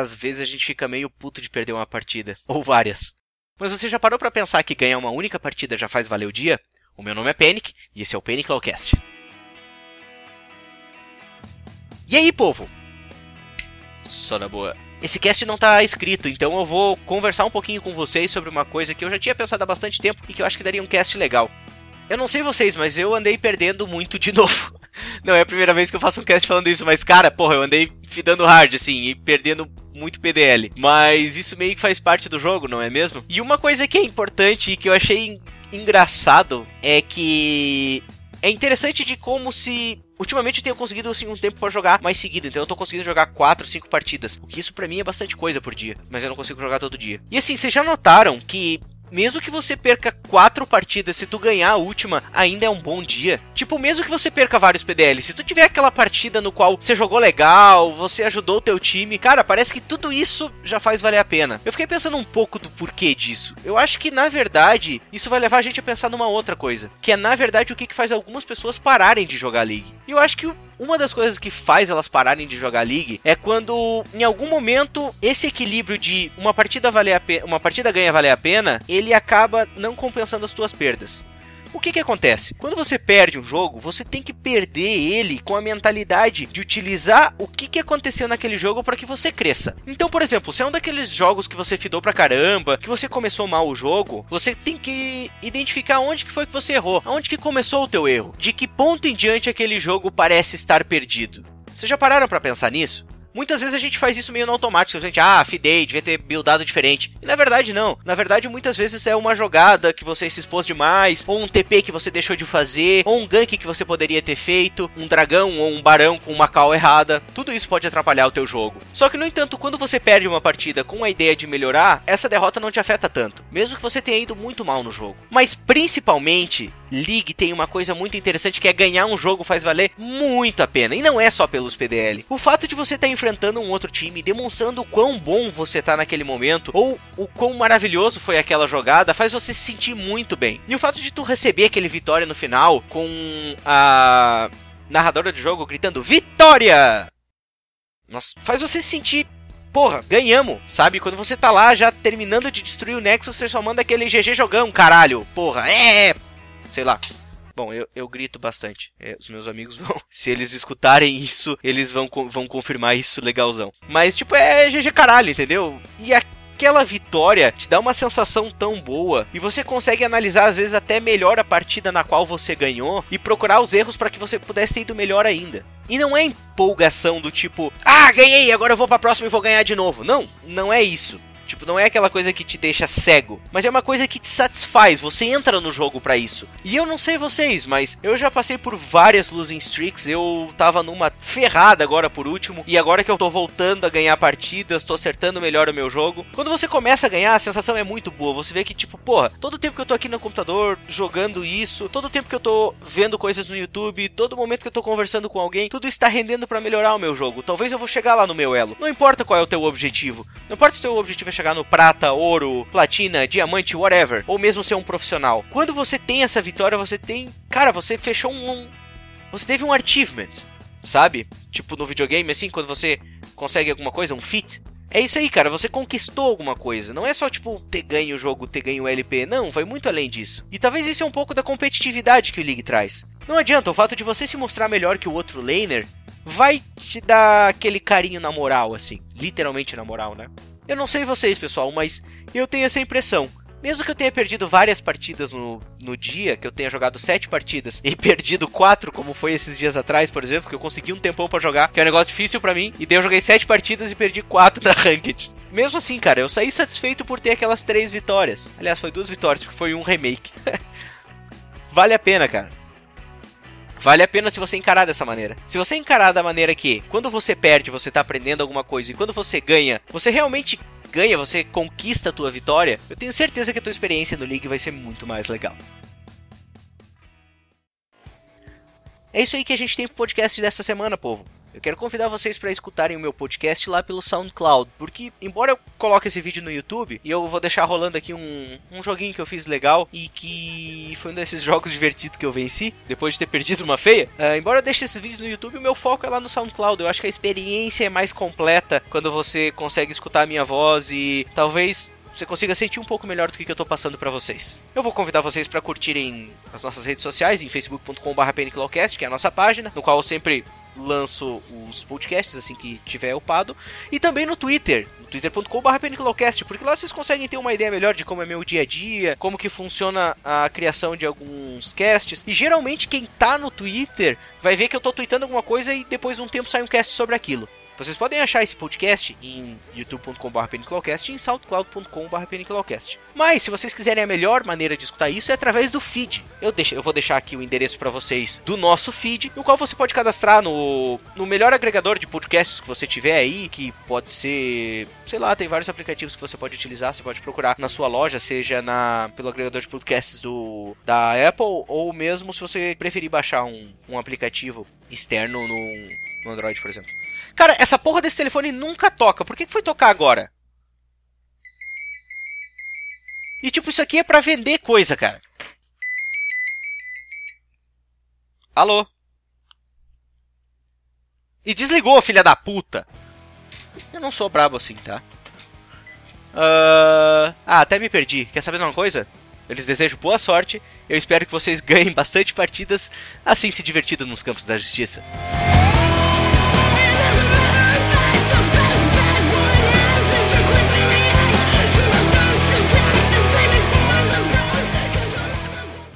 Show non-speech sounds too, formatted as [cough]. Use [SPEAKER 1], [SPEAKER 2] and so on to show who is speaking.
[SPEAKER 1] às vezes a gente fica meio puto de perder uma partida, [laughs] ou várias. Mas você já parou para pensar que ganhar uma única partida já faz valer o dia? O meu nome é Panic e esse é o Panic Lawcast. E aí, povo? Só na boa. Esse cast não tá escrito, então eu vou conversar um pouquinho com vocês sobre uma coisa que eu já tinha pensado há bastante tempo e que eu acho que daria um cast legal. Eu não sei vocês, mas eu andei perdendo muito de [laughs] novo. Não é a primeira vez que eu faço um cast falando isso, mas cara, porra, eu andei fidando hard, assim, e perdendo muito PDL. Mas isso meio que faz parte do jogo, não é mesmo? E uma coisa que é importante e que eu achei engraçado é que é interessante de como se Ultimamente eu tenho conseguido assim um tempo para jogar mais seguido, então eu tô conseguindo jogar 4, 5 partidas, o que isso para mim é bastante coisa por dia, mas eu não consigo jogar todo dia. E assim, vocês já notaram que mesmo que você perca quatro partidas, se tu ganhar a última, ainda é um bom dia. Tipo, mesmo que você perca vários PDL, se tu tiver aquela partida no qual você jogou legal, você ajudou o teu time, cara, parece que tudo isso já faz valer a pena. Eu fiquei pensando um pouco do porquê disso. Eu acho que, na verdade, isso vai levar a gente a pensar numa outra coisa, que é, na verdade, o que, que faz algumas pessoas pararem de jogar League. E eu acho que o uma das coisas que faz elas pararem de jogar League é quando, em algum momento, esse equilíbrio de uma partida valer a uma partida ganha valer a pena, ele acaba não compensando as tuas perdas. O que que acontece? Quando você perde um jogo, você tem que perder ele com a mentalidade de utilizar o que que aconteceu naquele jogo para que você cresça. Então, por exemplo, se é um daqueles jogos que você fidou pra caramba, que você começou mal o jogo, você tem que identificar onde que foi que você errou, aonde que começou o teu erro, de que ponto em diante aquele jogo parece estar perdido. Vocês já pararam para pensar nisso? Muitas vezes a gente faz isso meio no automático. A gente, ah, fidei, devia ter buildado diferente. E na verdade, não. Na verdade, muitas vezes é uma jogada que você se expôs demais, ou um TP que você deixou de fazer, ou um gank que você poderia ter feito, um dragão ou um barão com uma call errada. Tudo isso pode atrapalhar o teu jogo. Só que, no entanto, quando você perde uma partida com a ideia de melhorar, essa derrota não te afeta tanto. Mesmo que você tenha ido muito mal no jogo. Mas, principalmente, League tem uma coisa muito interessante que é ganhar um jogo faz valer muito a pena. E não é só pelos PDL. O fato de você estar tá enfrentando um outro time, demonstrando o quão bom você tá naquele momento, ou o quão maravilhoso foi aquela jogada, faz você se sentir muito bem. E o fato de tu receber aquele vitória no final com a narradora de jogo gritando Vitória! Nossa, faz você se sentir porra, ganhamos, sabe? Quando você tá lá já terminando de destruir o Nexus, você só manda aquele GG jogão, caralho, porra, é, sei lá. Bom, eu, eu grito bastante. É, os meus amigos [laughs] vão. Se eles escutarem isso, eles vão, vão confirmar isso legalzão. Mas, tipo, é GG caralho, entendeu? E aquela vitória te dá uma sensação tão boa e você consegue analisar às vezes até melhor a partida na qual você ganhou e procurar os erros para que você pudesse ter ido melhor ainda. E não é empolgação do tipo, ah, ganhei, agora eu vou pra próxima e vou ganhar de novo. Não, não é isso. Tipo, não é aquela coisa que te deixa cego, mas é uma coisa que te satisfaz. Você entra no jogo para isso. E eu não sei vocês, mas eu já passei por várias losing streaks. Eu tava numa ferrada agora por último, e agora que eu tô voltando a ganhar partidas, tô acertando melhor o meu jogo. Quando você começa a ganhar, a sensação é muito boa. Você vê que, tipo, porra, todo tempo que eu tô aqui no computador jogando isso, todo tempo que eu tô vendo coisas no YouTube, todo momento que eu tô conversando com alguém, tudo está rendendo para melhorar o meu jogo. Talvez eu vou chegar lá no meu elo. Não importa qual é o teu objetivo. Não importa se o teu objetivo é chegar no prata, ouro, platina, diamante, whatever, ou mesmo ser um profissional. Quando você tem essa vitória, você tem, cara, você fechou um, você teve um achievement, sabe? Tipo no videogame assim, quando você consegue alguma coisa, um feat, é isso aí, cara. Você conquistou alguma coisa. Não é só, tipo, ter ganho o jogo, ter ganho o LP. Não, vai muito além disso. E talvez isso é um pouco da competitividade que o League traz. Não adianta, o fato de você se mostrar melhor que o outro laner vai te dar aquele carinho na moral, assim. Literalmente na moral, né? Eu não sei vocês, pessoal, mas eu tenho essa impressão. Mesmo que eu tenha perdido várias partidas no, no dia, que eu tenha jogado sete partidas e [laughs] perdido quatro, como foi esses dias atrás, por exemplo, que eu consegui um tempão para jogar, que é um negócio difícil para mim, e daí eu joguei sete partidas e perdi quatro [laughs] da Ranked. Mesmo assim, cara, eu saí satisfeito por ter aquelas três vitórias. Aliás, foi duas vitórias, porque foi um remake. [laughs] vale a pena, cara. Vale a pena se você encarar dessa maneira. Se você encarar da maneira que, quando você perde, você tá aprendendo alguma coisa, e quando você ganha, você realmente ganha, você conquista a tua vitória, eu tenho certeza que a tua experiência no League vai ser muito mais legal. É isso aí que a gente tem pro podcast dessa semana, povo. Eu quero convidar vocês para escutarem o meu podcast lá pelo SoundCloud, porque embora eu coloque esse vídeo no YouTube e eu vou deixar rolando aqui um, um joguinho que eu fiz legal e que foi um desses [laughs] jogos divertidos que eu venci depois de ter perdido uma feia. Uh, embora eu deixe esses vídeos no YouTube, o meu foco é lá no SoundCloud. Eu acho que a experiência é mais completa quando você consegue escutar a minha voz e talvez você consiga sentir um pouco melhor do que eu tô passando para vocês. Eu vou convidar vocês para curtirem as nossas redes sociais em facebook.com/peniclocast, que é a nossa página, no qual eu sempre lanço os podcasts assim que tiver upado, e também no Twitter, twitter.com.br peniclocast, porque lá vocês conseguem ter uma ideia melhor de como é meu dia a dia, como que funciona a criação de alguns casts, e geralmente quem tá no Twitter vai ver que eu tô tweetando alguma coisa e depois de um tempo sai um cast sobre aquilo. Vocês podem achar esse podcast em youtube.com.br peniclocast e em soundcloud.com.br peniclocast. Mas, se vocês quiserem a melhor maneira de escutar isso é através do feed. Eu, deixo, eu vou deixar aqui o endereço para vocês do nosso feed, no qual você pode cadastrar no, no melhor agregador de podcasts que você tiver aí, que pode ser, sei lá, tem vários aplicativos que você pode utilizar, você pode procurar na sua loja, seja na pelo agregador de podcasts do da Apple ou mesmo se você preferir baixar um, um aplicativo externo no, no Android, por exemplo. Cara, essa porra desse telefone nunca toca. Por que foi tocar agora? E tipo, isso aqui é pra vender coisa, cara. Alô? E desligou, filha da puta. Eu não sou brabo assim, tá? Uh... Ah, até me perdi. Quer saber de uma coisa? Eu lhes desejo boa sorte. Eu espero que vocês ganhem bastante partidas, assim se divertindo nos campos da justiça.